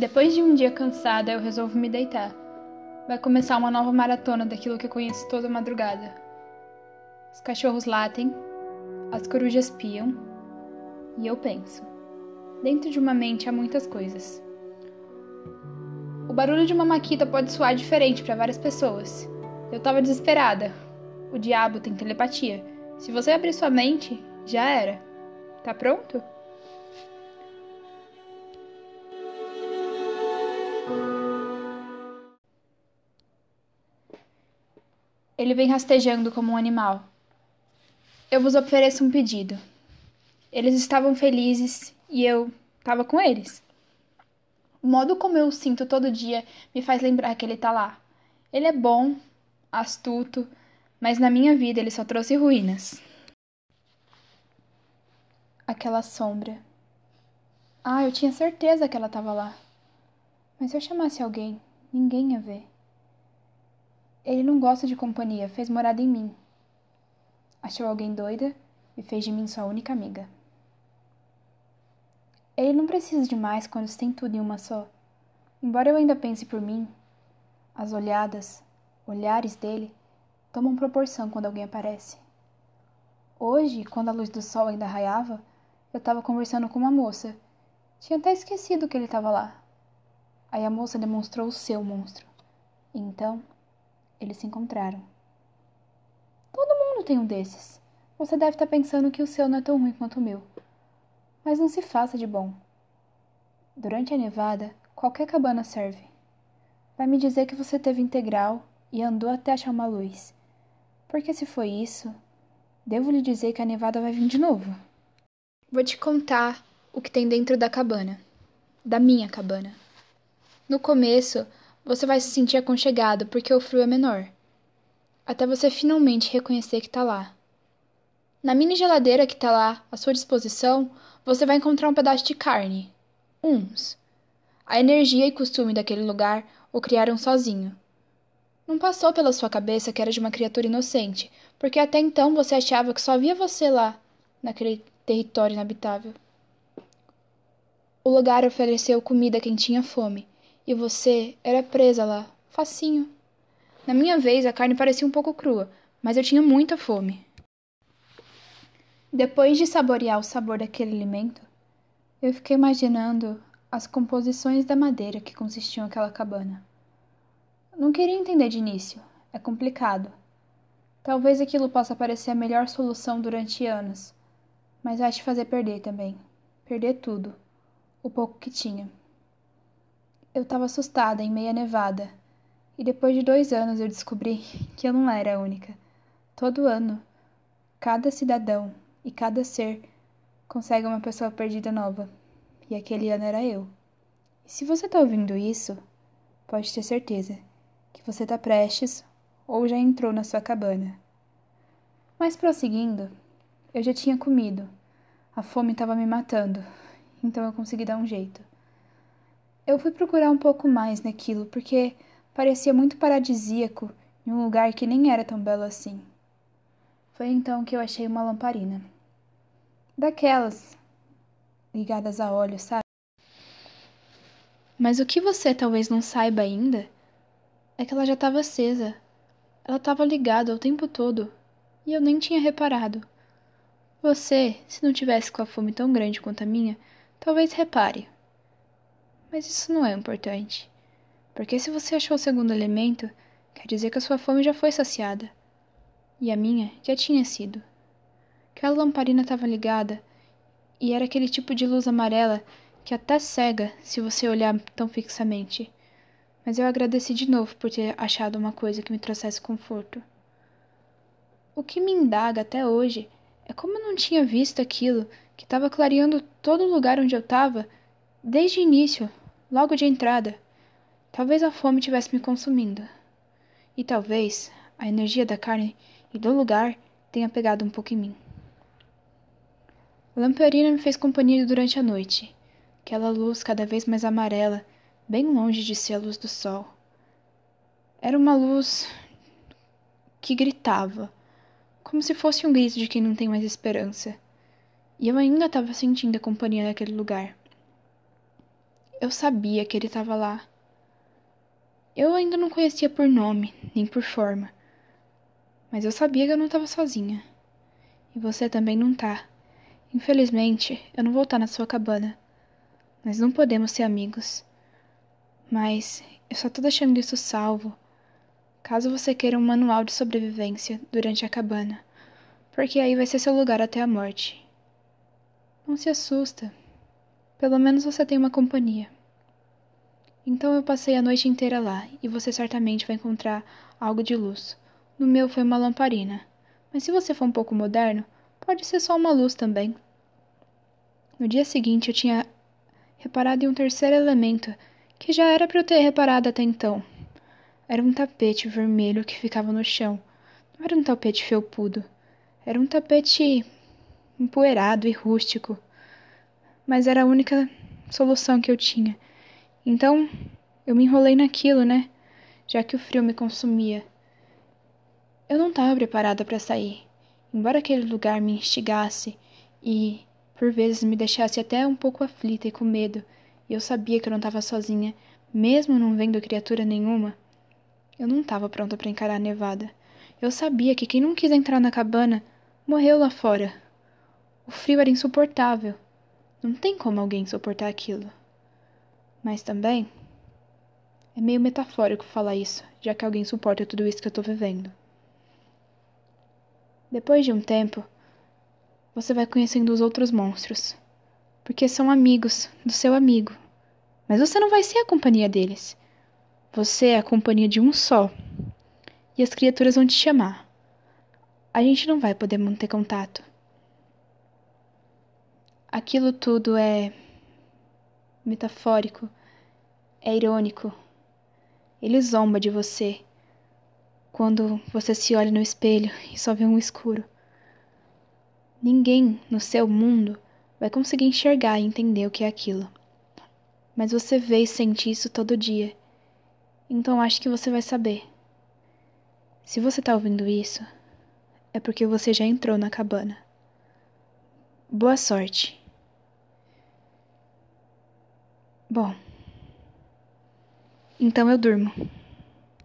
Depois de um dia cansada, eu resolvo me deitar. Vai começar uma nova maratona daquilo que eu conheço toda madrugada. Os cachorros latem, as corujas piam, e eu penso. Dentro de uma mente há muitas coisas. O barulho de uma maquita pode soar diferente para várias pessoas. Eu tava desesperada. O diabo tem telepatia. Se você abrir sua mente, já era. Tá pronto? Ele vem rastejando como um animal. Eu vos ofereço um pedido. Eles estavam felizes e eu estava com eles. O modo como eu o sinto todo dia me faz lembrar que ele tá lá. Ele é bom, astuto, mas na minha vida ele só trouxe ruínas. Aquela sombra. Ah, eu tinha certeza que ela estava lá. Mas se eu chamasse alguém, ninguém ia ver. Ele não gosta de companhia, fez morada em mim. Achou alguém doida e fez de mim sua única amiga. Ele não precisa de mais quando se tem tudo em uma só. Embora eu ainda pense por mim, as olhadas, olhares dele tomam proporção quando alguém aparece. Hoje, quando a luz do sol ainda raiava, eu estava conversando com uma moça. Tinha até esquecido que ele estava lá. Aí a moça demonstrou o seu monstro. Então, eles se encontraram. Todo mundo tem um desses. Você deve estar pensando que o seu não é tão ruim quanto o meu. Mas não se faça de bom. Durante a nevada, qualquer cabana serve. Vai me dizer que você teve integral e andou até achar uma luz. Porque se foi isso, devo lhe dizer que a nevada vai vir de novo. Vou te contar o que tem dentro da cabana. Da minha cabana. No começo, você vai se sentir aconchegado porque o frio é menor. Até você finalmente reconhecer que está lá. Na mini geladeira que está lá à sua disposição, você vai encontrar um pedaço de carne. Uns. A energia e costume daquele lugar o criaram sozinho. Não passou pela sua cabeça que era de uma criatura inocente, porque até então você achava que só havia você lá, naquele território inabitável. O lugar ofereceu comida a quem tinha fome, e você era presa lá, facinho. Na minha vez, a carne parecia um pouco crua, mas eu tinha muita fome. Depois de saborear o sabor daquele alimento, eu fiquei imaginando as composições da madeira que consistiam aquela cabana. Não queria entender de início, é complicado. Talvez aquilo possa parecer a melhor solução durante anos, mas vai te fazer perder também. Perder tudo, o pouco que tinha. Eu estava assustada em meia nevada, e depois de dois anos eu descobri que eu não era a única. Todo ano, cada cidadão e cada ser consegue uma pessoa perdida nova, e aquele ano era eu. E se você está ouvindo isso, pode ter certeza que você está prestes ou já entrou na sua cabana. Mas prosseguindo, eu já tinha comido. A fome estava me matando, então eu consegui dar um jeito. Eu fui procurar um pouco mais naquilo porque parecia muito paradisíaco em um lugar que nem era tão belo assim. Foi então que eu achei uma lamparina. Daquelas ligadas a óleo, sabe? Mas o que você talvez não saiba ainda é que ela já estava acesa. Ela estava ligada o tempo todo e eu nem tinha reparado. Você, se não tivesse com a fome tão grande quanto a minha, talvez repare. Mas isso não é importante. Porque se você achou o segundo elemento, quer dizer que a sua fome já foi saciada. E a minha já tinha sido. Aquela lamparina estava ligada e era aquele tipo de luz amarela que até cega se você olhar tão fixamente. Mas eu agradeci de novo por ter achado uma coisa que me trouxesse conforto. O que me indaga até hoje é como eu não tinha visto aquilo que estava clareando todo o lugar onde eu estava desde o início, logo de entrada. Talvez a fome tivesse me consumindo. E talvez a energia da carne e do lugar tenha pegado um pouco em mim. A lamparina me fez companhia durante a noite. Aquela luz cada vez mais amarela, bem longe de ser a luz do sol. Era uma luz que gritava, como se fosse um grito de quem não tem mais esperança. E eu ainda estava sentindo a companhia daquele lugar. Eu sabia que ele estava lá. Eu ainda não conhecia por nome, nem por forma. Mas eu sabia que eu não estava sozinha. E você também não tá. Infelizmente, eu não vou estar na sua cabana. Nós não podemos ser amigos. Mas eu só tô deixando isso salvo. Caso você queira um manual de sobrevivência durante a cabana, porque aí vai ser seu lugar até a morte. Não se assusta. Pelo menos você tem uma companhia. Então eu passei a noite inteira lá e você certamente vai encontrar algo de luz. No meu foi uma lamparina. Mas se você for um pouco moderno, pode ser só uma luz também. No dia seguinte eu tinha reparado em um terceiro elemento que já era para eu ter reparado até então. Era um tapete vermelho que ficava no chão. Não era um tapete felpudo. Era um tapete empoeirado e rústico. Mas era a única solução que eu tinha. Então, eu me enrolei naquilo, né? Já que o frio me consumia. Eu não estava preparada para sair. Embora aquele lugar me instigasse e, por vezes, me deixasse até um pouco aflita e com medo, e eu sabia que eu não estava sozinha, mesmo não vendo criatura nenhuma. Eu não estava pronta para encarar a nevada. Eu sabia que quem não quis entrar na cabana morreu lá fora. O frio era insuportável. Não tem como alguém suportar aquilo. Mas também é meio metafórico falar isso, já que alguém suporta tudo isso que eu tô vivendo. Depois de um tempo, você vai conhecendo os outros monstros porque são amigos do seu amigo. Mas você não vai ser a companhia deles. Você é a companhia de um só. E as criaturas vão te chamar. A gente não vai poder manter contato. Aquilo tudo é metafórico, é irônico. Ele zomba de você quando você se olha no espelho e só vê um escuro. Ninguém no seu mundo vai conseguir enxergar e entender o que é aquilo. Mas você vê e sente isso todo dia. Então acho que você vai saber. Se você tá ouvindo isso, é porque você já entrou na cabana. Boa sorte. Bom, então eu durmo.